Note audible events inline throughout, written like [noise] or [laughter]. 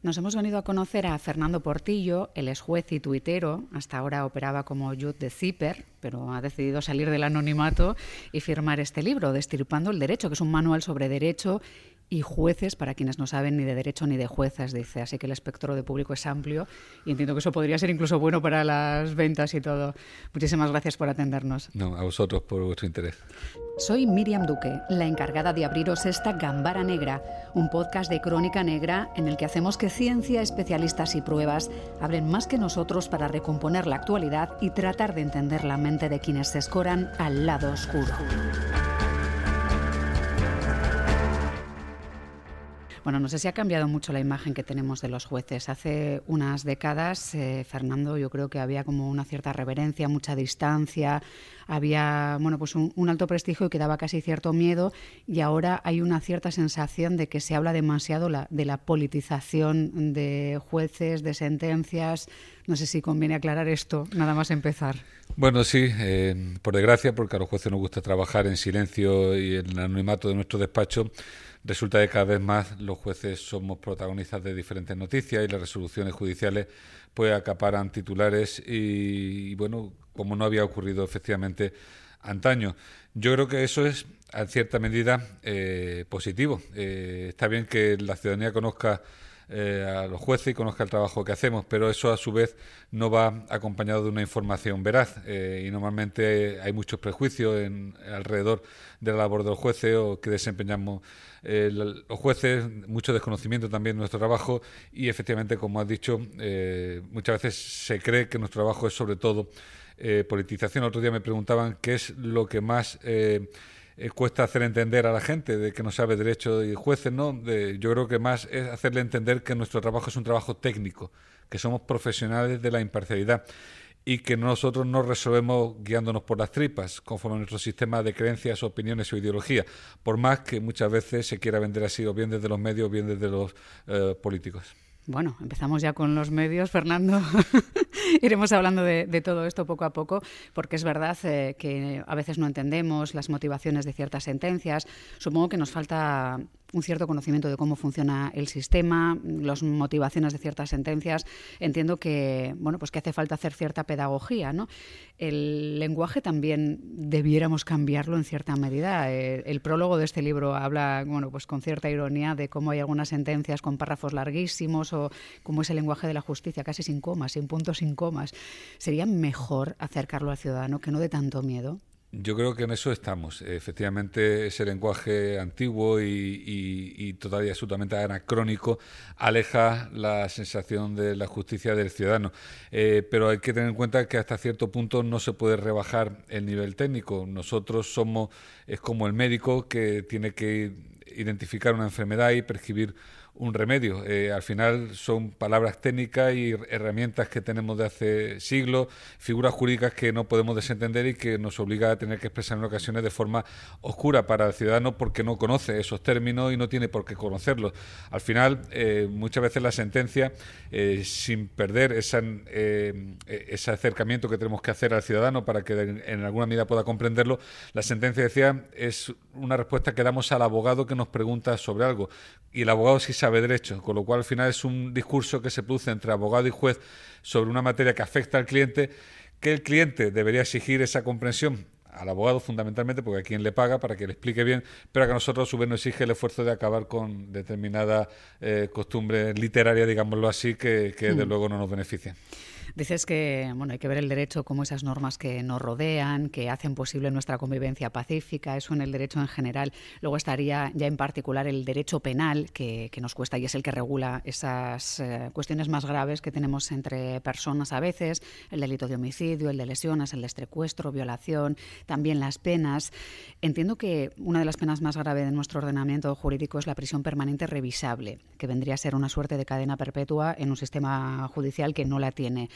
Nos hemos venido a conocer a Fernando Portillo, el ex juez y tuitero, hasta ahora operaba como Jude de Zipper, pero ha decidido salir del anonimato y firmar este libro, Destirpando el Derecho, que es un manual sobre derecho y jueces, para quienes no saben ni de derecho ni de juezas, dice. Así que el espectro de público es amplio y entiendo que eso podría ser incluso bueno para las ventas y todo. Muchísimas gracias por atendernos. No, a vosotros por vuestro interés. Soy Miriam Duque, la encargada de abriros esta Gambara Negra, un podcast de crónica negra en el que hacemos que ciencia, especialistas y pruebas hablen más que nosotros para recomponer la actualidad y tratar de entender la mente de quienes se escoran al lado oscuro. Bueno, no sé si ha cambiado mucho la imagen que tenemos de los jueces. Hace unas décadas, eh, Fernando, yo creo que había como una cierta reverencia, mucha distancia, había bueno, pues un, alto prestigio y que daba casi cierto miedo y ahora hay una cierta sensación de que se habla demasiado de la politización de jueces, de sentencias. No sé si conviene aclarar esto, nada más empezar. Bueno, sí, eh, por desgracia, porque a los jueces nos gusta trabajar en silencio y en el anonimato de nuestro despacho resulta que cada vez más los jueces somos protagonistas de diferentes noticias y las resoluciones judiciales pues acaparan titulares y, bueno, como no había ocurrido efectivamente antaño. Yo creo que eso es, en cierta medida, eh, positivo. Eh, está bien que la ciudadanía conozca eh, a los jueces y conozca el trabajo que hacemos, pero eso a su vez no va acompañado de una información veraz eh, y normalmente hay muchos prejuicios en, alrededor de la labor de los jueces o que desempeñamos eh, los jueces, mucho desconocimiento también de nuestro trabajo y efectivamente, como has dicho, muchas veces se cree que nuestro trabajo es sobre todo politización. otro día me preguntaban qué es lo que más eh, cuesta hacer entender a la gente de que no sabe derecho y jueces, ¿no? yo creo que más es hacerle entender que nuestro trabajo es un trabajo técnico, que somos profesionales de la imparcialidad y que nosotros no resolvemos guiándonos por las tripas, conforme a nuestro sistema de creencias, opiniones o ideología, por más que muchas veces se quiera vender así, o bien desde los medios o bien desde los eh, políticos. Bueno, empezamos ya con los medios, Fernando. [laughs] Iremos hablando de, todo esto poco a poco, porque es verdad eh, que a veces no entendemos las motivaciones de ciertas sentencias. Supongo que nos falta un cierto conocimiento de cómo funciona el sistema, las motivaciones de ciertas sentencias. Entiendo que bueno, pues que hace falta hacer cierta pedagogía, ¿no? El lenguaje también debiéramos cambiarlo en cierta medida. Eh, el, prólogo de este libro habla, bueno, pues con cierta ironía de cómo hay algunas sentencias con párrafos larguísimos o cómo es el lenguaje de la justicia, casi sin comas, sin puntos, sin comas. Sería mejor acercarlo al ciudadano que no de tanto miedo. Yo creo que en eso estamos. Efectivamente, ese lenguaje antiguo y, todavía absolutamente anacrónico aleja la sensación de la justicia del ciudadano. Eh, pero hay que tener en cuenta que hasta cierto punto no se puede rebajar el nivel técnico. Nosotros somos, es como el médico que tiene que identificar una enfermedad y prescribir un remedio. Eh, al final son palabras técnicas y herramientas que tenemos de hace siglos, figuras jurídicas que no podemos desentender y que nos obliga a tener que expresar en ocasiones de forma oscura para el ciudadano porque no conoce esos términos y no tiene por qué conocerlos. Al final, eh, muchas veces la sentencia, eh, sin perder esa, ese acercamiento que tenemos que hacer al ciudadano para que en alguna medida pueda comprenderlo, la sentencia, decía, es una respuesta que damos al abogado que nos pregunta sobre algo. Y el abogado sí sabe derecho, con lo cual al final es un discurso que se produce entre abogado y juez sobre una materia que afecta al cliente, que el cliente debería exigir esa comprensión al abogado fundamentalmente, porque a quien le paga para que le explique bien, pero que a nosotros a su vez nos exige el esfuerzo de acabar con determinada eh, costumbre literaria, digámoslo así, que, que de mm. luego no nos beneficia. Dices que bueno, hay que ver el derecho como esas normas que nos rodean, que hacen posible nuestra convivencia pacífica, eso en el derecho en general. Luego estaría ya en particular el derecho penal, que, nos cuesta y es el que regula esas eh, cuestiones más graves que tenemos entre personas a veces, el delito de homicidio, el de lesiones, el de secuestro, violación, también las penas. Entiendo que una de las penas más graves de nuestro ordenamiento jurídico es la prisión permanente revisable, que vendría a ser una suerte de cadena perpetua en un sistema judicial que no la tiene.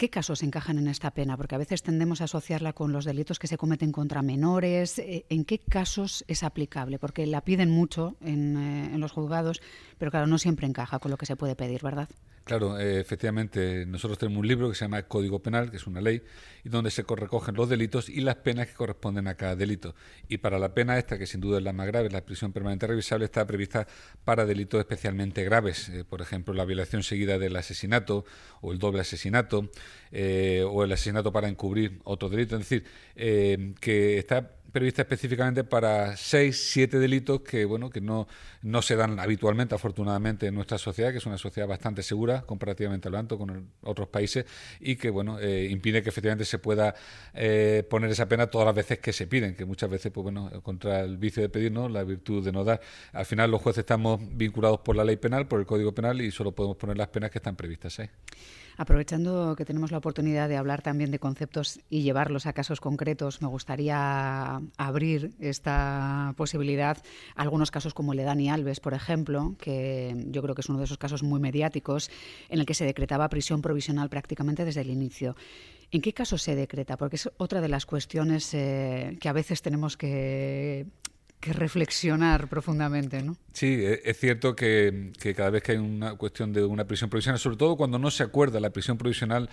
¿Qué casos encajan en esta pena? Porque a veces tendemos a asociarla con los delitos que se cometen contra menores. Eh, ¿En qué casos es aplicable? Porque la piden mucho eh, en los juzgados, pero claro, no siempre encaja con lo que se puede pedir, ¿verdad? Claro, eh, efectivamente, nosotros tenemos un libro que se llama Código Penal, que es una ley, y donde se recogen los delitos y las penas que corresponden a cada delito. Y para la pena esta, que sin duda es la más grave, la prisión permanente revisable, está prevista para delitos especialmente graves, eh, por ejemplo, la violación seguida del asesinato o el doble asesinato, eh, o el asesinato para encubrir otro delito. Es decir, que está prevista específicamente para seis, siete delitos que bueno que no, no se dan habitualmente, afortunadamente, en nuestra sociedad, que es una sociedad bastante segura comparativamente hablando con otros países y que bueno eh, impide que efectivamente se pueda eh, poner esa pena todas las veces que se piden, que muchas veces pues bueno contra el vicio de pedir, ¿no? la virtud de no dar. Al final los jueces estamos vinculados por la ley penal, por el Código Penal y solo podemos poner las penas que están previstas ahí. Aprovechando que tenemos la oportunidad de hablar también de conceptos y llevarlos a casos concretos, me gustaría abrir esta posibilidad a algunos casos como el de Dani Alves, por ejemplo, que yo creo que es uno de esos casos muy mediáticos en el que se decretaba prisión provisional prácticamente desde el inicio. ¿En qué caso se decreta? Porque es otra de las cuestiones eh, que a veces tenemos que que reflexionar profundamente, ¿no? Sí, e, es cierto que, cada vez que hay una cuestión de una prisión provisional, sobre todo cuando no se acuerda la prisión provisional,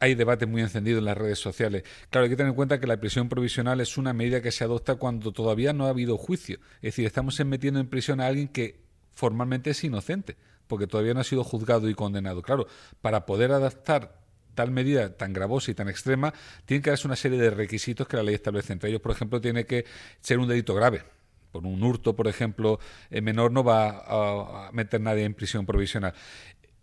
hay debate muy encendido en las redes sociales. Claro, hay que tener en cuenta que la prisión provisional es una medida que se adopta cuando todavía no ha habido juicio. Es decir, estamos metiendo en prisión a alguien que formalmente es inocente, porque todavía no ha sido juzgado y condenado. Claro, para poder adaptar tal medida tan gravosa y tan extrema, tiene que darse una serie de requisitos que la ley establece. Entre ellos, por ejemplo, tiene que ser un delito grave por un hurto, por ejemplo, eh, menor, no va a, meter nadie en prisión provisional.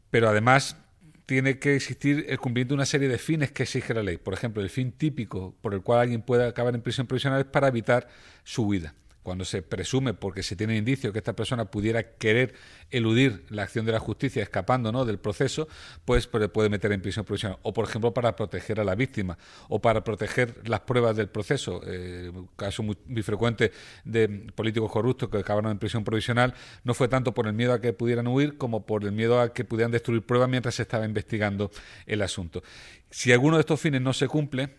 Pero además tiene que existir el cumplimiento de una serie de fines que exige la ley. Por ejemplo, el fin típico por el cual alguien puede acabar en prisión provisional es para evitar su huida cuando se presume, porque se tiene indicio que esta persona pudiera querer eludir la acción de la justicia escapando ¿no? del proceso, pues, pues puede meter en prisión provisional. O, por ejemplo, para proteger a la víctima o para proteger las pruebas del proceso. Eh, caso muy, frecuente de políticos corruptos que acabaron en prisión provisional no fue tanto por el miedo a que pudieran huir como por el miedo a que pudieran destruir pruebas mientras se estaba investigando el asunto. Si alguno de estos fines no se cumple,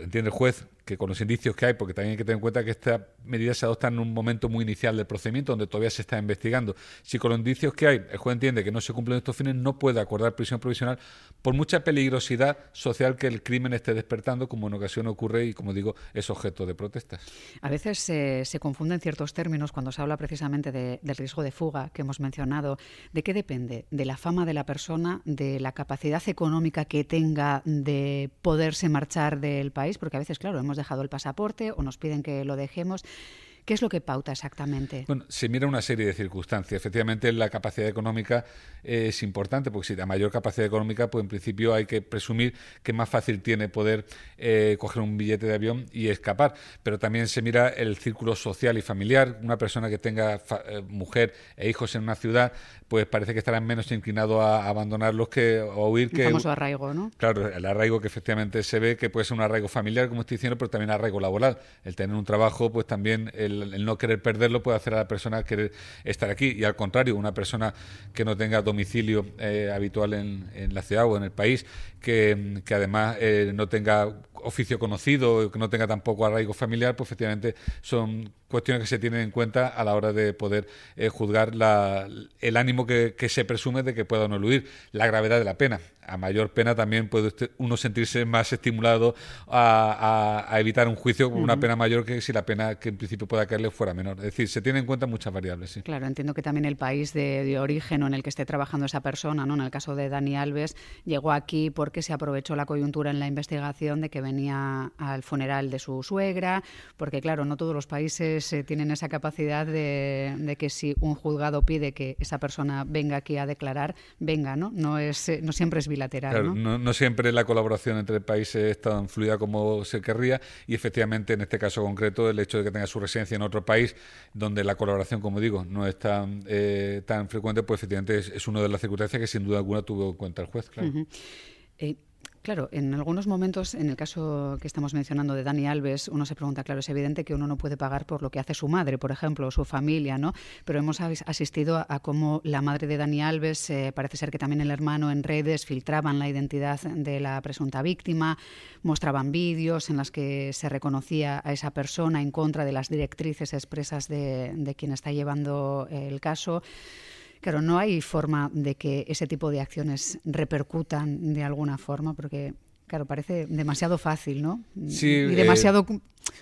entiende el juez con los indicios que hay, porque también hay que tener en cuenta que esta medida se adopta en un momento muy inicial del procedimiento, donde todavía se está investigando. Si con los indicios que hay el juez entiende que no se cumplen estos fines, no puede acordar prisión provisional por mucha peligrosidad social que el crimen esté despertando, como en ocasión ocurre y, como digo, es objeto de protestas. A veces se confunden ciertos términos cuando se habla precisamente del riesgo de fuga que hemos mencionado. ¿De qué depende? ¿De la fama de la persona? ¿De la capacidad económica que tenga de poderse marchar del país? Porque a veces, claro, hemos dejado el pasaporte o nos piden que lo dejemos. ¿Qué es lo que pauta exactamente? Bueno, se mira una serie de circunstancias. Efectivamente, la capacidad económica es importante, porque si la mayor capacidad económica, pues en principio hay que presumir que más fácil tiene poder eh, coger un billete de avión y escapar. Pero también se mira el círculo social y familiar. Una persona que tenga eh, mujer e hijos en una ciudad, pues parece que estará menos inclinado a abandonarlos que a huir. El famoso arraigo, ¿no? Claro, el arraigo que efectivamente se ve que puede ser un arraigo familiar, como estoy diciendo, pero también arraigo laboral. El tener un trabajo, pues también el, no querer perderlo puede hacer a la persona querer estar aquí. Y al contrario, una persona que no tenga domicilio eh, habitual en, en, la ciudad o en el país, que, que además eh, no tenga oficio conocido, que no tenga tampoco arraigo familiar, pues efectivamente son cuestiones que se tienen en cuenta a la hora de poder eh, juzgar la, el ánimo que, que, se presume de que pueda no eludir, la gravedad de la pena. A mayor pena también puede uno sentirse más estimulado a, a, evitar un juicio con una pena mayor que si la pena que en principio pueda caerle fuera menor. Es decir, se tienen en cuenta muchas variables. Sí. Claro, entiendo que también el país de, de origen o en el que esté trabajando esa persona, ¿no? en el caso de Dani Alves, llegó aquí porque se aprovechó la coyuntura en la investigación de que venía al funeral de su suegra, porque claro, no todos los países eh, tienen esa capacidad de, que si un juzgado pide que esa persona venga aquí a declarar, venga, ¿no? No, es, eh, no siempre es bilateral. ¿no? No, siempre la colaboración entre países es tan fluida como se querría y efectivamente en este caso concreto el hecho de que tenga su residencia en otro país donde la colaboración, como digo, no es tan, eh, tan frecuente, pues efectivamente es, una de las circunstancias que sin duda alguna tuvo en cuenta el juez. Claro. Claro, en algunos momentos, en el caso que estamos mencionando de Dani Alves, uno se pregunta, claro, es evidente que uno no puede pagar por lo que hace su madre, por ejemplo, o su familia, ¿no? Pero hemos asistido a, cómo la madre de Dani Alves, eh, parece ser que también el hermano en redes filtraban la identidad de la presunta víctima, mostraban vídeos en los que se reconocía a esa persona en contra de las directrices expresas de, de quien está llevando el caso. Claro, no hay forma de que ese tipo de acciones repercutan de alguna forma, porque Claro, parece demasiado fácil, ¿no? Sí, y demasiado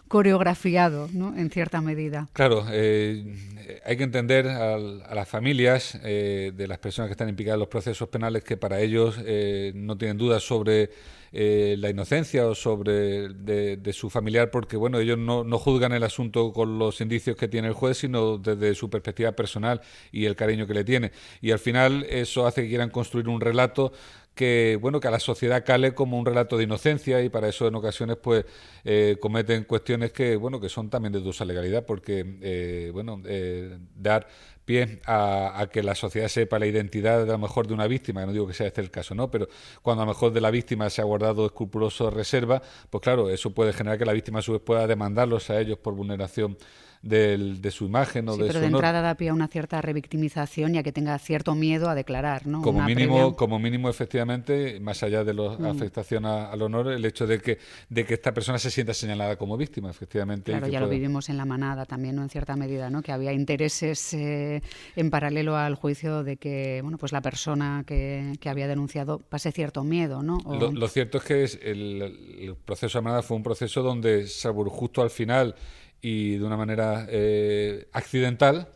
coreografiado, ¿no? En cierta medida. Claro, eh, hay que entender a, las familias eh, de las personas que están implicadas en los procesos penales que para ellos eh, no tienen dudas sobre la inocencia o sobre de, su familiar, porque bueno, ellos no, no, juzgan el asunto con los indicios que tiene el juez, sino desde su perspectiva personal y el cariño que le tiene. Y al final eso hace que quieran construir un relato que bueno que a la sociedad cale como un relato de inocencia y para eso en ocasiones pues eh, cometen cuestiones que bueno que son también de dudosa legalidad porque eh, bueno eh, dar pie a, que la sociedad sepa la identidad a lo mejor de una víctima, no digo que sea este el caso, ¿no? Pero cuando a lo mejor de la víctima se ha guardado escrupuloso reserva, pues claro, eso puede generar que la víctima a su vez pueda demandarlos a ellos por vulneración de su imagen o sí, de pero de entrada da pie a una cierta revictimización y a que tenga cierto miedo a declarar, ¿no? Como mínimo, como mínimo efectivamente, más allá de la mm. afectación al honor, el hecho de que de que esta persona se sienta señalada como víctima, efectivamente. Claro, ya lo vivimos en la manada también, ¿no? En cierta medida, ¿no? Que había intereses eh, en paralelo al juicio de que, bueno, pues la persona que, que había denunciado pase cierto miedo, ¿no? Lo, cierto es que el, el proceso de manada fue un proceso donde, salvo justo al final y de una manera eh, accidental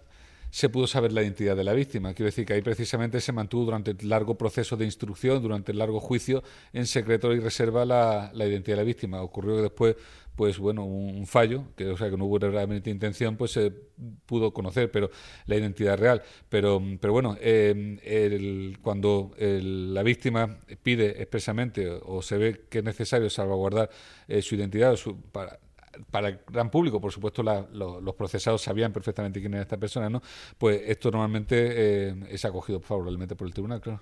se pudo saber la identidad de la víctima. Quiero decir que ahí precisamente se mantuvo durante el largo proceso de instrucción, durante el largo juicio, en secreto y reserva la, identidad de la víctima. Ocurrió que después, pues bueno, un, fallo, que o sea que no hubo realmente intención, pues se pudo conocer, pero la identidad real. Pero, pero bueno, eh, cuando la víctima pide expresamente o se ve que es necesario salvaguardar eh, su identidad su, para, para el gran público, por supuesto, los procesados sabían perfectamente quién era esta persona, ¿no? Pues esto normalmente eh, es acogido favorablemente por el tribunal, claro.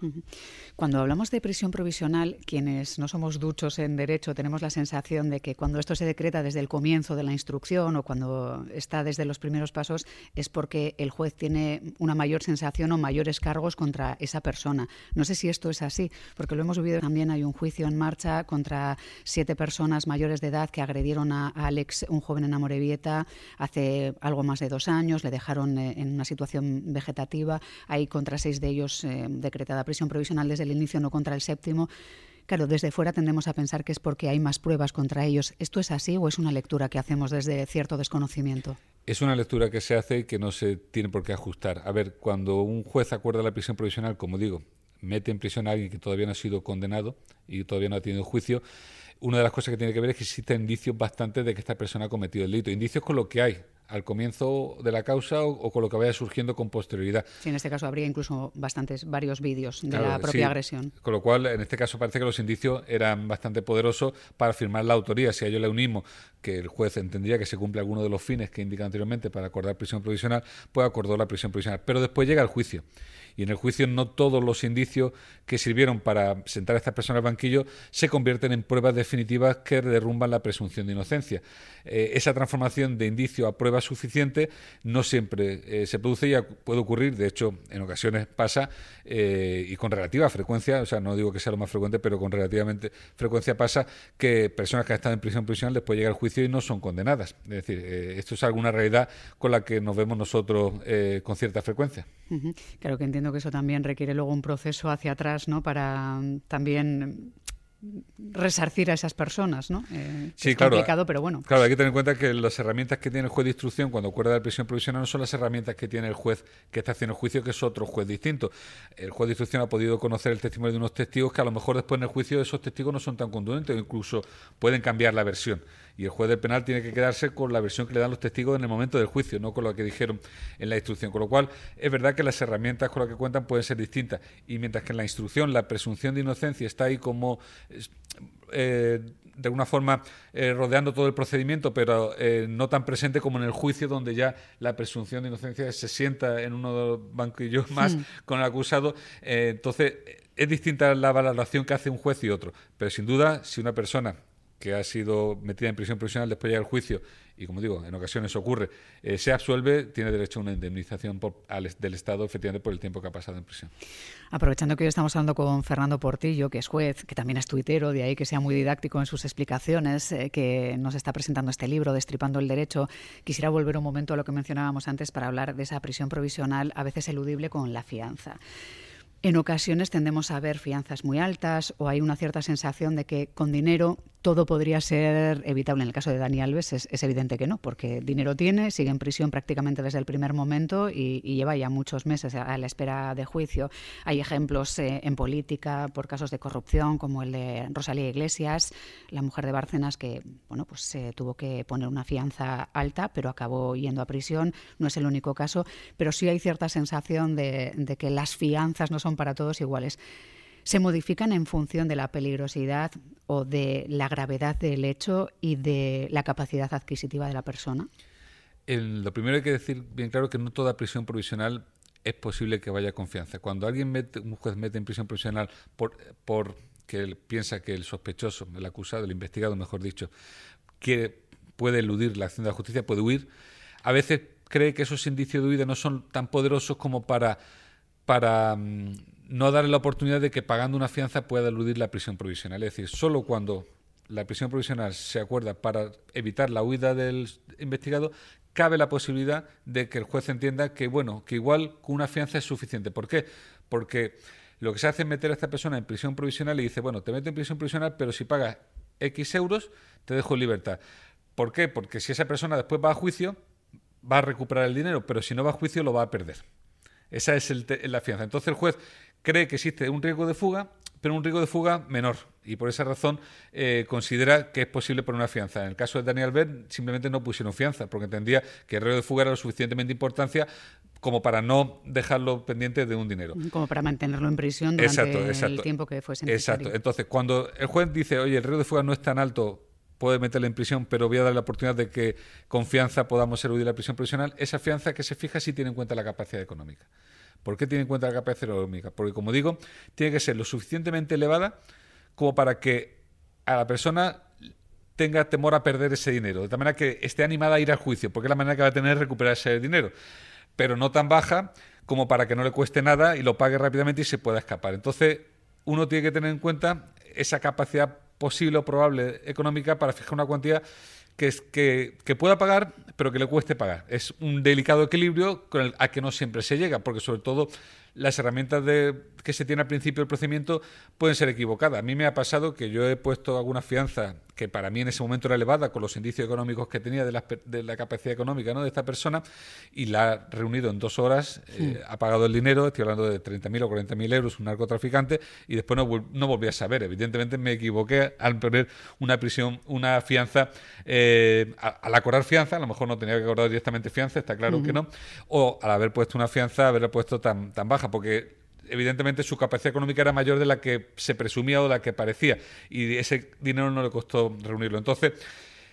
Cuando hablamos de prisión provisional, quienes no somos duchos en derecho tenemos la sensación de que cuando esto se decreta desde el comienzo de la instrucción o cuando está desde los primeros pasos es porque el juez tiene una mayor sensación o mayores cargos contra esa persona. No sé si esto es así, porque lo hemos vivido también. Hay un juicio en marcha contra siete personas mayores de edad que agredieron a, a un joven en Amorebieta, hace algo más de dos años. Le dejaron eh, en una situación vegetativa. Hay contra seis de ellos eh, decretada prisión provisional desde el inicio, no contra el séptimo. Claro, desde fuera tendemos a pensar que es porque hay más pruebas contra ellos. ¿Esto es así o es una lectura que hacemos desde cierto desconocimiento? Es una lectura que se hace y que no se tiene por qué ajustar. A ver, cuando un juez acuerda la prisión provisional, como digo, mete en prisión a alguien que todavía no ha sido condenado y todavía no ha tenido juicio, una de las cosas que tiene que ver es que existen indicios bastantes de que esta persona ha cometido el delito. Indicios con lo que hay al comienzo de la causa o, con lo que vaya surgiendo con posterioridad. Sí, en este caso habría incluso bastantes, varios vídeos de la propia agresión. Con lo cual, en este caso parece que los indicios eran bastante poderosos para firmar la autoría. Si a ello le unimos que el juez entendría que se cumple alguno de los fines que indica anteriormente para acordar prisión provisional, pues acordó la prisión provisional. Pero después llega el juicio y en el juicio no todos los indicios que sirvieron para sentar a estas personas al banquillo se convierten en pruebas definitivas que derrumban la presunción de inocencia. Eh, esa transformación de indicio a prueba suficiente no siempre eh, se produce y puede ocurrir, de hecho en ocasiones pasa eh, y con relativa frecuencia, o sea, no digo que sea lo más frecuente, pero con relativamente frecuencia pasa que personas que han estado en prisión provisional después llega el juicio y no son condenadas. Es decir, esto es alguna realidad con la que nos vemos nosotros con cierta frecuencia. Claro que entiendo que eso también requiere luego un proceso hacia atrás, ¿no? Para mm, también resarcir a esas personas, ¿no? Eh, sí, es claro. complicado, pero bueno. Claro, hay que tener en cuenta que las herramientas que tiene el juez de instrucción cuando acuerda de prisión provisional no son las herramientas que tiene el juez que está haciendo el juicio, que es otro juez distinto. El juez de instrucción ha podido conocer el testimonio de unos testigos que a lo mejor después en el juicio esos testigos no son tan contundentes o incluso pueden cambiar la versión y el juez del penal tiene que quedarse con la versión que le dan los testigos en el momento del juicio, no con lo que dijeron en la instrucción. Con lo cual, es verdad que las herramientas con las que cuentan pueden ser distintas. Y mientras que en la instrucción la presunción de inocencia está ahí como... Eh, de alguna forma eh, rodeando todo el procedimiento, pero eh, no tan presente como en el juicio, donde ya la presunción de inocencia se sienta en uno de los banquillos más con el acusado. entonces, es distinta la valoración que hace un juez y otro, pero sin duda, si una persona que ha sido metida en prisión provisional después de el juicio, y como digo, en ocasiones ocurre, eh, se absuelve, tiene derecho a una indemnización del Estado, efectivamente, por el tiempo que ha pasado en prisión. Aprovechando que hoy estamos hablando con Fernando Portillo, que es juez, que también es tuitero, de ahí que sea muy didáctico en sus explicaciones, eh, que nos está presentando este libro, Destripando el Derecho, quisiera volver un momento a lo que mencionábamos antes para hablar de esa prisión provisional, a veces eludible con la fianza. En ocasiones tendemos a ver fianzas muy altas o hay una cierta sensación de que con dinero todo podría ser evitable. En el caso de Dani Alves es, evidente que no, porque dinero tiene, sigue en prisión prácticamente desde el primer momento y, lleva ya muchos meses a la espera de juicio. Hay ejemplos eh, en política por casos de corrupción, como el de Rosalía Iglesias, la mujer de Bárcenas, que bueno, pues se tuvo que poner una fianza alta, pero acabó yendo a prisión. No es el único caso, pero sí hay cierta sensación de que las fianzas no son para todos iguales se modifican en función de la peligrosidad o de la gravedad del hecho y de la capacidad adquisitiva de la persona? lo primero hay que decir bien claro que no toda prisión provisional es posible que vaya a confianza. Cuando alguien mete, un juez mete en prisión provisional por, por que él piensa que el sospechoso, el acusado, el investigado, mejor dicho, quiere, puede eludir la acción de la justicia, puede huir, a veces cree que esos indicios de huida no son tan poderosos como para, para mm, no darle la oportunidad de que pagando una fianza pueda eludir la prisión provisional. Es decir, solo cuando la prisión provisional se acuerda para evitar la huida del investigado, cabe la posibilidad de que el juez entienda que, bueno, que igual una fianza es suficiente. ¿Por qué? Porque lo que se hace es meter a esta persona en prisión provisional y dice, bueno, te meto en prisión provisional, pero si pagas X euros, te dejo en libertad. ¿Por qué? Porque si esa persona después va a juicio, va a recuperar el dinero, pero si no va a juicio, lo va a perder. Esa es la fianza. Entonces el juez cree que existe un riesgo de fuga, pero un riesgo de fuga menor. Y por esa razón eh, considera que es posible poner una fianza. En el caso de Daniel Albert, simplemente no pusieron fianza, porque entendía que el riesgo de fuga era lo suficientemente importancia como para no dejarlo pendiente de un dinero. Como para mantenerlo en prisión durante el tiempo que fuese necesario. Exacto. Entonces, cuando el juez dice, oye, el riesgo de fuga no es tan alto, puede meterle en prisión, pero voy a dar la oportunidad de que con fianza podamos eludir la prisión provisional, esa fianza que se fija si tiene en cuenta la capacidad económica. ¿Por qué tiene en cuenta la capacidad económica? Porque, como digo, tiene que ser lo suficientemente elevada como para que a la persona tenga temor a perder ese dinero, de tal manera que esté animada a ir al juicio, porque es la manera que va a tener de recuperar ese dinero, pero no tan baja como para que no le cueste nada y lo pague rápidamente y se pueda escapar. Entonces, uno tiene que tener en cuenta esa capacidad posible o probable económica para fijar una cuantía que, es, que, que, pueda pagar, pero que le cueste pagar. Es un delicado equilibrio con el, a que no siempre se llega, porque sobre todo las herramientas de, que se tiene al principio del procedimiento pueden ser equivocadas. A mí me ha pasado que yo he puesto alguna fianza que para mí en ese momento era elevada con los indicios económicos que tenía de la, de la capacidad económica ¿no? de esta persona y la ha reunido en dos horas, eh, ha pagado el dinero, estoy hablando de 30.000 o 40.000 euros, un narcotraficante, y después no, no, volví a saber. Evidentemente me equivoqué al poner una prisión, una fianza, eh, al acordar fianza, a lo mejor no tenía que acordar directamente fianza, está claro que no, o al haber puesto una fianza, haberla puesto tan, tan baja, porque evidentemente su capacidad económica era mayor de la que se presumía o de la que parecía y ese dinero no le costó reunirlo. Entonces,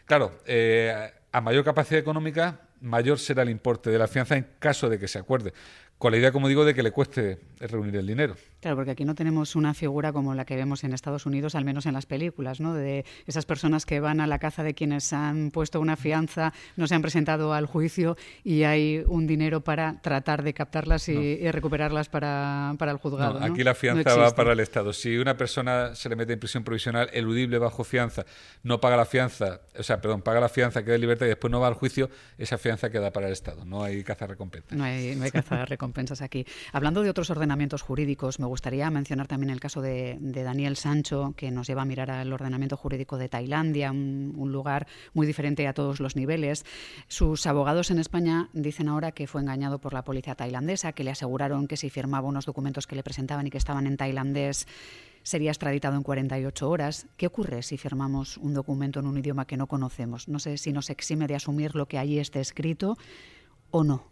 claro, eh, a mayor capacidad económica, mayor será el importe de la fianza en caso de que se acuerde con la idea, como digo, de que le cueste reunir el dinero. Claro, porque aquí no tenemos una figura como la que vemos en Estados Unidos, al menos en las películas, ¿no? De esas personas que van a la caza de quienes han puesto una fianza, no se han presentado al juicio y hay un dinero para tratar de captarlas y, recuperarlas para, el juzgado. No, aquí la fianza va para el Estado. Si una persona se le mete en prisión provisional eludible bajo fianza, no paga la fianza, o sea, perdón, paga la fianza, queda en libertad y después no va al juicio, esa fianza queda para el Estado. No hay caza recompensa. No hay, no hay caza recompensa compensas aquí. Hablando de otros ordenamientos jurídicos, me gustaría mencionar también el caso de, Daniel Sancho, que nos lleva a mirar al ordenamiento jurídico de Tailandia, un, lugar muy diferente a todos los niveles. Sus abogados en España dicen ahora que fue engañado por la policía tailandesa, que le aseguraron que si firmaba unos documentos que le presentaban y que estaban en tailandés, sería extraditado en 48 horas. ¿Qué ocurre si firmamos un documento en un idioma que no conocemos? No sé si nos exime de asumir lo que allí esté escrito o no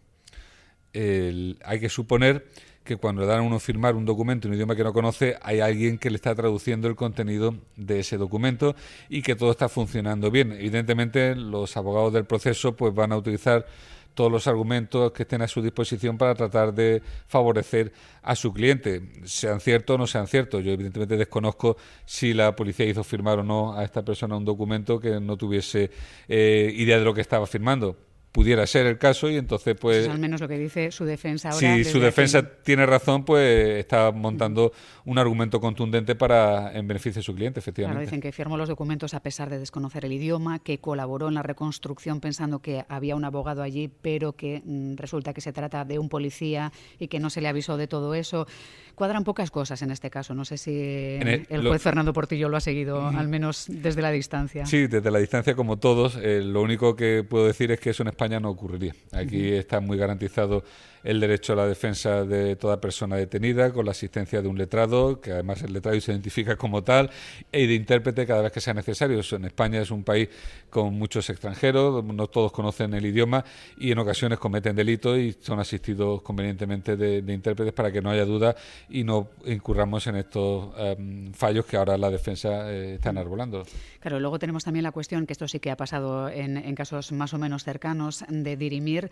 hay que suponer que cuando le dan a uno firmar un documento en un idioma que no conoce, hay alguien que le está traduciendo el contenido de ese documento y que todo está funcionando bien. Evidentemente, los abogados del proceso pues van a utilizar todos los argumentos que estén a su disposición para tratar de favorecer a su cliente, sean ciertos o no sean ciertos. Yo evidentemente desconozco si la policía hizo firmar o no a esta persona un documento que no tuviese eh, idea de lo que estaba firmando pudiera ser el caso y entonces pues... al menos lo que dice su defensa ahora. Si su defensa tiene razón, pues está montando un argumento contundente para en beneficio de su cliente, efectivamente. Claro, dicen que firmó los documentos a pesar de desconocer el idioma, que colaboró en la reconstrucción pensando que había un abogado allí, pero que mm, resulta que se trata de un policía y que no se le avisó de todo eso. Cuadran pocas cosas en este caso. No sé si el, juez Fernando Portillo lo ha seguido, al menos desde la distancia. Sí, desde la distancia como todos. Eh, lo único que puedo decir es que eso en España no ocurriría. Aquí está muy garantizado el derecho a la defensa de toda persona detenida con la asistencia de un letrado, que además el letrado se identifica como tal, y de intérprete cada vez que sea necesario. En España es un país con muchos extranjeros, no todos conocen el idioma y en ocasiones cometen delitos y son asistidos convenientemente de, intérpretes para que no haya duda y no incurramos en estos em, fallos que ahora la defensa eh, está enarbolando. Claro, luego tenemos también la cuestión, que esto sí que ha pasado en, en casos más o menos cercanos, de dirimir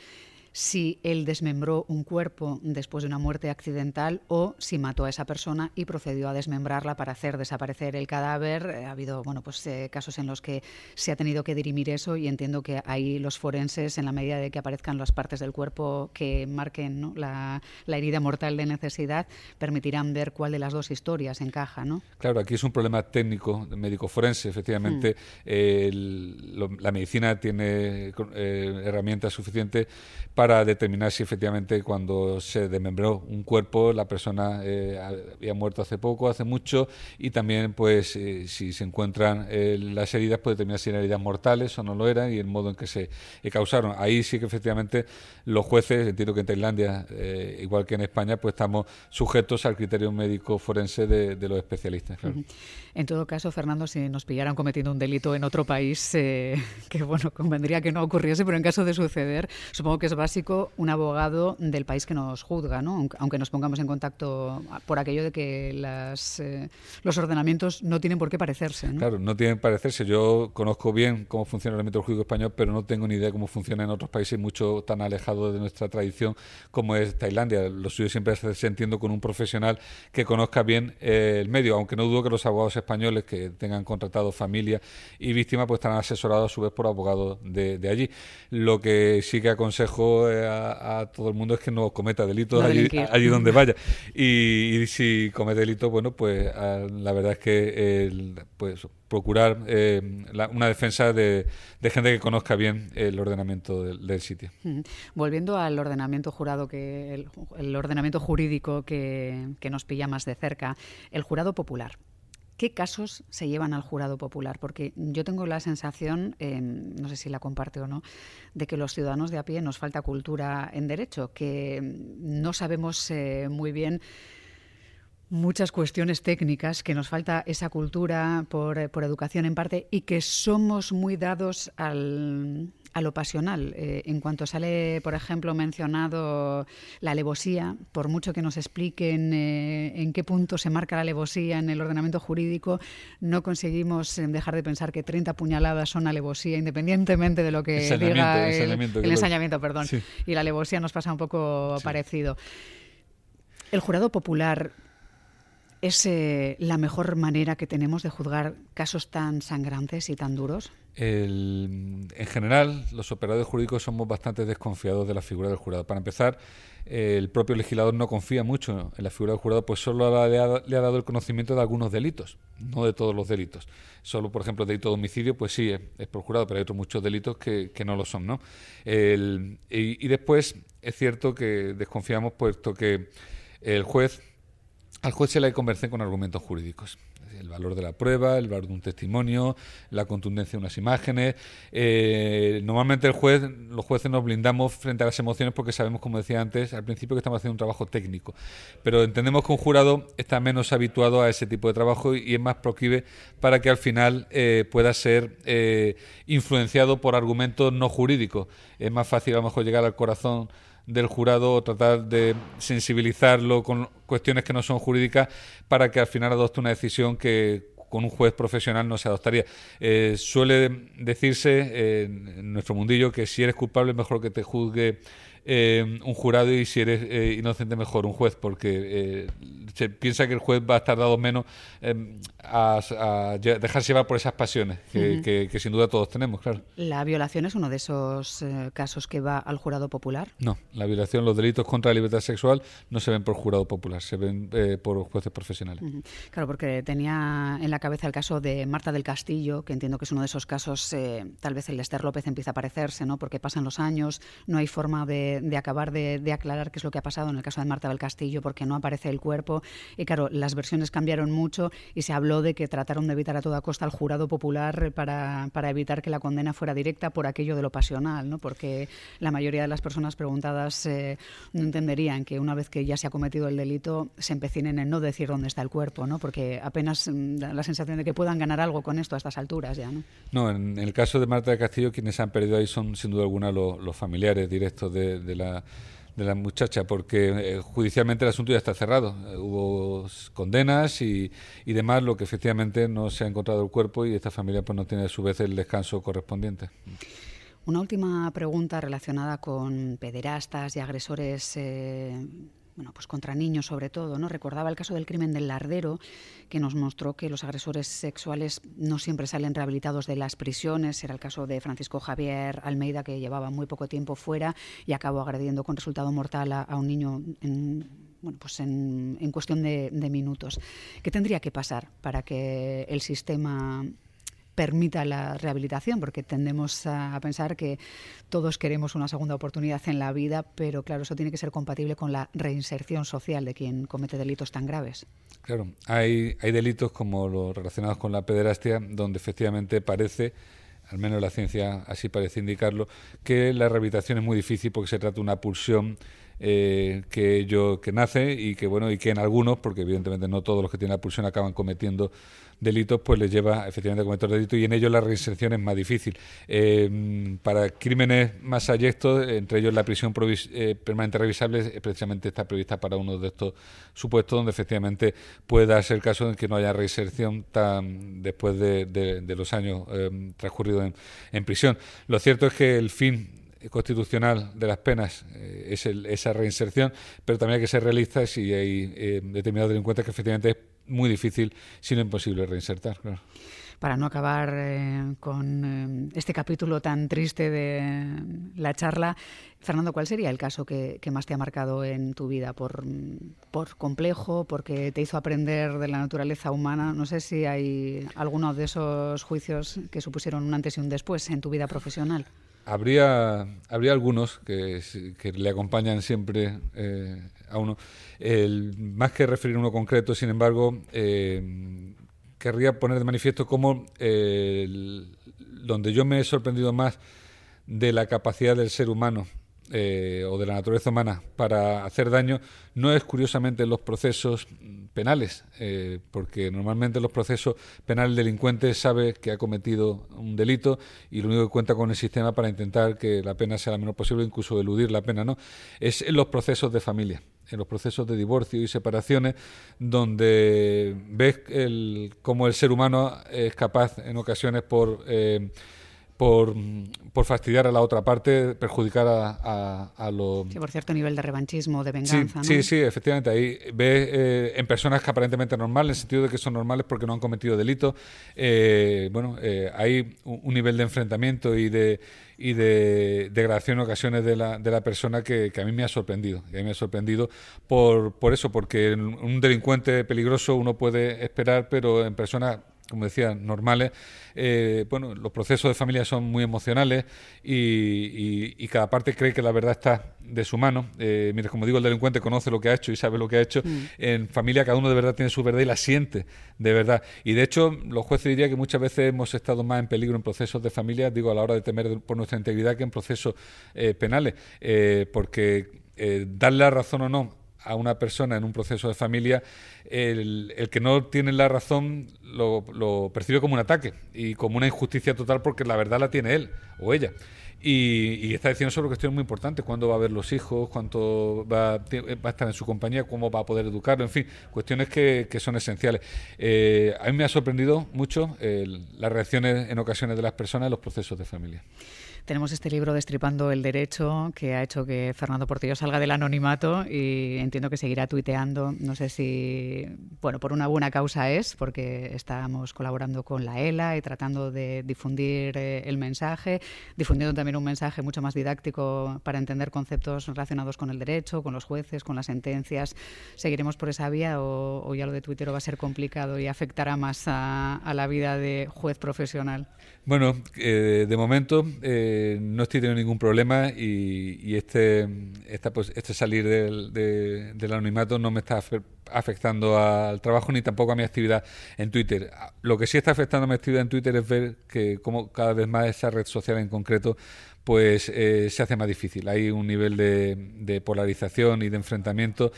si él desmembró un cuerpo después de una muerte accidental o si mató a esa persona y procedió a desmembrarla para hacer desaparecer el cadáver. Eh, ha habido bueno, pues, eh, casos en los que se ha tenido que dirimir eso y entiendo que ahí los forenses, en la medida de que aparezcan las partes del cuerpo que marquen la, herida mortal de necesidad, permitirán ver cuál de las dos historias encaja. ¿no? Claro, aquí es un problema técnico, médico forense. Efectivamente, hmm. la medicina tiene eh, herramientas suficientes para para determinar si efectivamente cuando se desmembró un cuerpo la persona eh, había muerto hace poco, hace mucho y también pues eh, si se encuentran eh, las heridas puede determinar si eran heridas mortales o no lo eran y el modo en que se causaron. Ahí sí que efectivamente los jueces, entiendo que en Tailandia, igual que en España, pues estamos sujetos al criterio médico forense de, los especialistas. En todo caso, Fernando, si nos pillaran cometiendo un delito en otro país, [laughs] que bueno, convendría que no ocurriese, pero en caso de suceder, supongo que es básico un abogado del país que nos juzga, ¿no? aunque nos pongamos en contacto por aquello de que las, eh, los ordenamientos no tienen por qué parecerse. Claro, no tienen que parecerse. Yo conozco bien cómo funciona el ordenamiento jurídico español, pero no tengo ni idea cómo funciona en otros países mucho tan alejados de nuestra tradición como es Tailandia. Lo suyo siempre es entiendo con un profesional que conozca bien eh, el medio, aunque no dudo que los abogados españoles que tengan contratado familia y víctima pues estarán asesorados a su vez por abogados de, de allí. Lo que sí que aconsejo a, todo el mundo es que no cometa delitos allí, donde vaya. Y, si comete delito, bueno, pues la verdad es que pues procurar eh, una defensa de, gente que conozca bien el ordenamiento del, sitio. Volviendo al ordenamiento jurado, que el, ordenamiento jurídico que, que nos pilla más de cerca, el jurado popular. ¿Qué casos se llevan al jurado popular? Porque yo tengo la sensación, no sé si la comparte o no, de que los ciudadanos de a pie nos falta cultura en derecho, que no sabemos eh, muy bien muchas cuestiones técnicas, que nos falta esa cultura por, por educación en parte y que somos muy dados al, a lo pasional. Eh, en cuanto sale, por ejemplo, mencionado la alevosía, por mucho que nos expliquen eh, en qué punto se marca la alevosía en el ordenamiento jurídico, no conseguimos eh, dejar de pensar que 30 puñaladas son alevosía, independientemente de lo que diga el, ensañamiento, perdón. Y la alevosía nos pasa un poco parecido. El jurado popular ¿Es la mejor manera que tenemos de juzgar casos tan sangrantes y tan duros? en general, los operadores jurídicos somos bastante desconfiados de la figura del jurado. Para empezar, el propio legislador no confía mucho en la figura del jurado, pues solo le ha, dado el conocimiento de algunos delitos, no de todos los delitos. Solo, por ejemplo, el delito de homicidio, pues sí, es, por jurado, pero hay otros muchos delitos que, no lo son. ¿no? y después es cierto que desconfiamos puesto que el juez al juez se le convencen con argumentos jurídicos. El valor de la prueba, el valor de un testimonio, la contundencia de unas imágenes. Eh, normalmente el juez, los jueces nos blindamos frente a las emociones porque sabemos, como decía antes, al principio que estamos haciendo un trabajo técnico. Pero entendemos que un jurado está menos habituado a ese tipo de trabajo y es más proclive para que al final eh, pueda ser eh, influenciado por argumentos no jurídicos. Es más fácil a lo mejor llegar al corazón del jurado o tratar de sensibilizarlo con cuestiones que no son jurídicas para que al final adopte una decisión que con un juez profesional no se adoptaría. Eh, suele decirse en nuestro mundillo que si eres culpable es mejor que te juzgue eh, un jurado y si eres eh, inocente mejor un juez, porque eh, se piensa que el juez va a estar dado menos a, dejarse llevar por esas pasiones que, sin duda todos tenemos, claro. ¿La violación es uno de esos casos que va al jurado popular? No, la violación, los delitos contra la libertad sexual no se ven por jurado popular, se ven por jueces profesionales. Claro, porque tenía en la cabeza el caso de Marta del Castillo, que entiendo que es uno de esos casos, tal vez el Lester López empieza a parecerse, ¿no? porque pasan los años, no hay forma de de, acabar de, aclarar qué es lo que ha pasado en el caso de Marta del Castillo, porque no aparece el cuerpo. Y claro, las versiones cambiaron mucho y se habló de que trataron de evitar a toda costa el jurado popular para, para evitar que la condena fuera directa por aquello de lo pasional, ¿no? porque la mayoría de las personas preguntadas eh, no entenderían que una vez que ya se ha cometido el delito se empecinen en no decir dónde está el cuerpo, ¿no? porque apenas mm, da la sensación de que puedan ganar algo con esto a estas alturas ya. No, no en el caso de Marta del Castillo quienes han perdido ahí son sin duda alguna los familiares directos de, de la de la muchacha, porque eh, judicialmente el asunto ya está cerrado. Eh, hubo condenas y, y, demás, lo que efectivamente no se ha encontrado el cuerpo y esta familia pues no tiene a su vez el descanso correspondiente. Una última pregunta relacionada con pederastas y agresores eh, bueno, pues contra niños sobre todo, ¿no? Recordaba el caso del crimen del lardero, que nos mostró que los agresores sexuales no siempre salen rehabilitados de las prisiones. Era el caso de Francisco Javier Almeida, que llevaba muy poco tiempo fuera y acabó agrediendo con resultado mortal a, un niño en, bueno, pues en, cuestión de, de, minutos. ¿Qué tendría que pasar para que el sistema permita la rehabilitación, porque tendemos a pensar que todos queremos una segunda oportunidad en la vida, pero claro, eso tiene que ser compatible con la reinserción social de quien comete delitos tan graves. Claro, hay, hay delitos como los relacionados con la pederastia, donde efectivamente parece al menos la ciencia así parece indicarlo, que la rehabilitación es muy difícil porque se trata de una pulsión eh, que yo que nace y que bueno y que en algunos porque evidentemente no todos los que tienen la pulsión acaban cometiendo delitos pues les lleva efectivamente a cometer delitos y en ellos la reinserción es más difícil. Eh, para crímenes más ayestos entre ellos la prisión eh, permanente revisable precisamente está prevista para uno de estos supuestos donde efectivamente pueda ser el caso en que no haya reinserción tan después de, los años transcurridos en, en prisión. Lo cierto es que el fin constitucional de las penas eh, es esa reinserción, pero también hay que ser realistas si hay eh, determinados delincuentes que efectivamente es muy difícil, si no imposible, reinsertar. Para no acabar eh, con este capítulo tan triste de la charla, Fernando, ¿cuál sería el caso que, más te ha marcado en tu vida? Por, por complejo, porque te hizo aprender de la naturaleza humana. No sé si hay alguno de esos juicios que supusieron un antes y un después en tu vida profesional. Habría, habría algunos que, le acompañan siempre eh, a uno. más que referir uno concreto, sin embargo, eh, querría poner de manifiesto cómo donde yo me he sorprendido más de la capacidad del ser humano eh, o de la naturaleza humana para hacer daño no es curiosamente en los procesos penales, eh, porque normalmente en los procesos penales el delincuente sabe que ha cometido un delito y lo único que cuenta con el sistema para intentar que la pena sea la menor posible, incluso eludir la pena, ¿no? Es en los procesos de familia, en los procesos de divorcio y separaciones, donde ves el, cómo el ser humano es capaz en ocasiones por eh, por, por, fastidiar a la otra parte, perjudicar a, a, los... Sí, por cierto nivel de revanchismo, de venganza. Sí, sí, efectivamente. Ahí ves eh, en personas que aparentemente normales, en el sentido de que son normales porque no han cometido delitos, eh, bueno, eh, hay un, nivel de enfrentamiento y de y de degradación en ocasiones de la, de la persona que, que, a mí me ha sorprendido. Y a mí me ha sorprendido por, por eso, porque un delincuente peligroso uno puede esperar, pero en personas como decía, normales. Eh, bueno, los procesos de familia son muy emocionales y, cada parte cree que la verdad está de su mano. Eh, mira, como digo, el delincuente conoce lo que ha hecho y sabe lo que ha hecho. Mm. En familia cada uno de verdad tiene su verdad y la siente de verdad. Y de hecho, los jueces dirían que muchas veces hemos estado más en peligro en procesos de familia, digo, a la hora de temer por nuestra integridad que en procesos eh, penales, porque darle la razón o no a una persona en un proceso de familia, el, que no tiene la razón lo, percibe como un ataque y como una injusticia total porque la verdad la tiene él o ella. Y, está diciendo sobre cuestiones muy importantes, cuándo va a ver los hijos, cuánto va, a estar en su compañía, cómo va a poder educarlo, en fin, cuestiones que, son esenciales. Eh, a mí me ha sorprendido mucho las reacciones en ocasiones de las personas en los procesos de familia. Tenemos este libro Destripando el Derecho que ha hecho que Fernando Portillo salga del anonimato y entiendo que seguirá tuiteando. No sé si, bueno, por una buena causa es, porque estamos colaborando con la ELA y tratando de difundir eh, el mensaje, difundiendo también un mensaje mucho más didáctico para entender conceptos relacionados con el derecho, con los jueces, con las sentencias. ¿Seguiremos por esa vía o, ya lo de Twitter va a ser complicado y afectará más a, la vida de juez profesional? Bueno, eh, de momento. Eh, no estoy teniendo ningún problema y, este, pues, este salir del, del anonimato no me está afectando al trabajo ni tampoco a mi actividad en Twitter. Lo que sí está afectando a mi actividad en Twitter es ver que como cada vez más esa red social en concreto pues eh, se hace más difícil. Hay un nivel de polarización y de enfrentamiento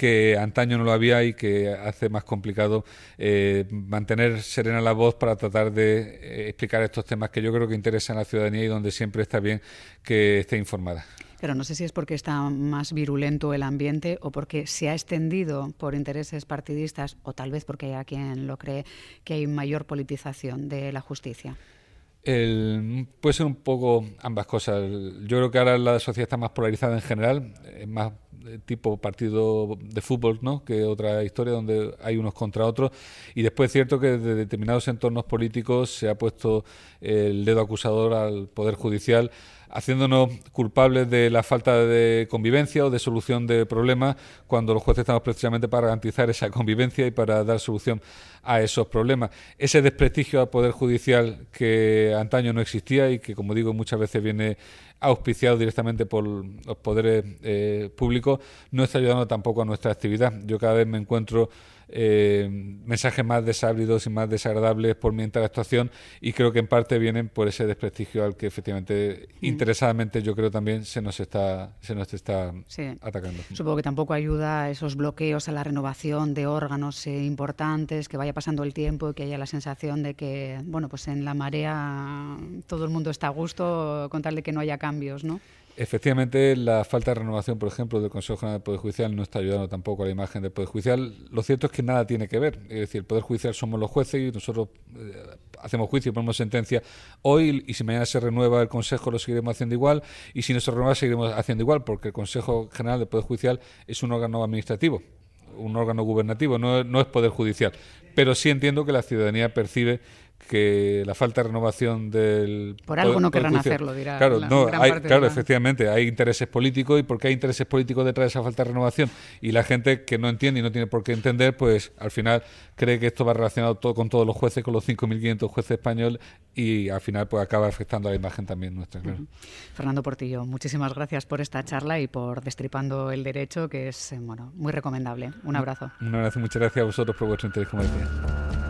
que antaño no lo había y que hace más complicado eh, mantener serena la voz para tratar de eh, explicar estos temas que yo creo que interesan a la ciudadanía y donde siempre está bien que esté informada. Pero no sé si es porque está más virulento el ambiente o porque se ha extendido por intereses partidistas o tal vez porque hay quien lo cree que hay mayor politización de la justicia. puede ser un poco ambas cosas. Yo creo que ahora la sociedad está más polarizada en general, es más tipo partido de fútbol, ¿no? que otra historia donde hay unos contra otros. Y después es cierto que desde determinados entornos políticos se ha puesto el dedo acusador al Poder Judicial haciéndonos culpables de la falta de convivencia o de solución de problemas cuando los jueces estamos precisamente para garantizar esa convivencia y para dar solución a esos problemas. Ese desprestigio al Poder Judicial que antaño no existía y que, como digo, muchas veces viene auspiciado directamente por los poderes eh, públicos, no está ayudando tampoco a nuestra actividad. Yo cada vez me encuentro eh, mensajes más desabridos y más desagradables por mi interactuación y creo que en parte vienen por ese desprestigio al que efectivamente mm. interesadamente yo creo también se nos está se nos está atacando. Supongo que tampoco ayuda a esos bloqueos a la renovación de órganos eh, importantes, que vaya pasando el tiempo y que haya la sensación de que bueno pues en la marea todo el mundo está a gusto con tal de que no haya cambios, ¿no? Efectivamente, la falta de renovación, por ejemplo, del Consejo General del Poder Judicial no está ayudando tampoco a la imagen del Poder Judicial. Lo cierto es que nada tiene que ver. Es decir, el Poder Judicial somos los jueces y nosotros eh, hacemos juicio ponemos sentencia hoy y si mañana se renueva el Consejo lo seguiremos haciendo igual y si no se renueva seguiremos haciendo igual porque el Consejo General del Poder Judicial es un órgano administrativo un órgano gubernativo, no, no es poder judicial. Pero sí entiendo que la ciudadanía percibe que la falta de renovación del... Por algo no querrán hacerlo, dirá. Claro, no, claro efectivamente, hay intereses políticos y porque hay intereses políticos detrás de esa falta de renovación y la gente que no entiende y no tiene por qué entender, pues al final cree que esto va relacionado todo, con todos los jueces, con los 5.500 jueces españoles y al final pues acaba afectando a la imagen también nuestra. Fernando Portillo, muchísimas gracias por esta charla y por destripando el derecho, que es eh, bueno muy recomendable. Un abrazo. Un abrazo, muchas gracias a vosotros por vuestro interés, como decía.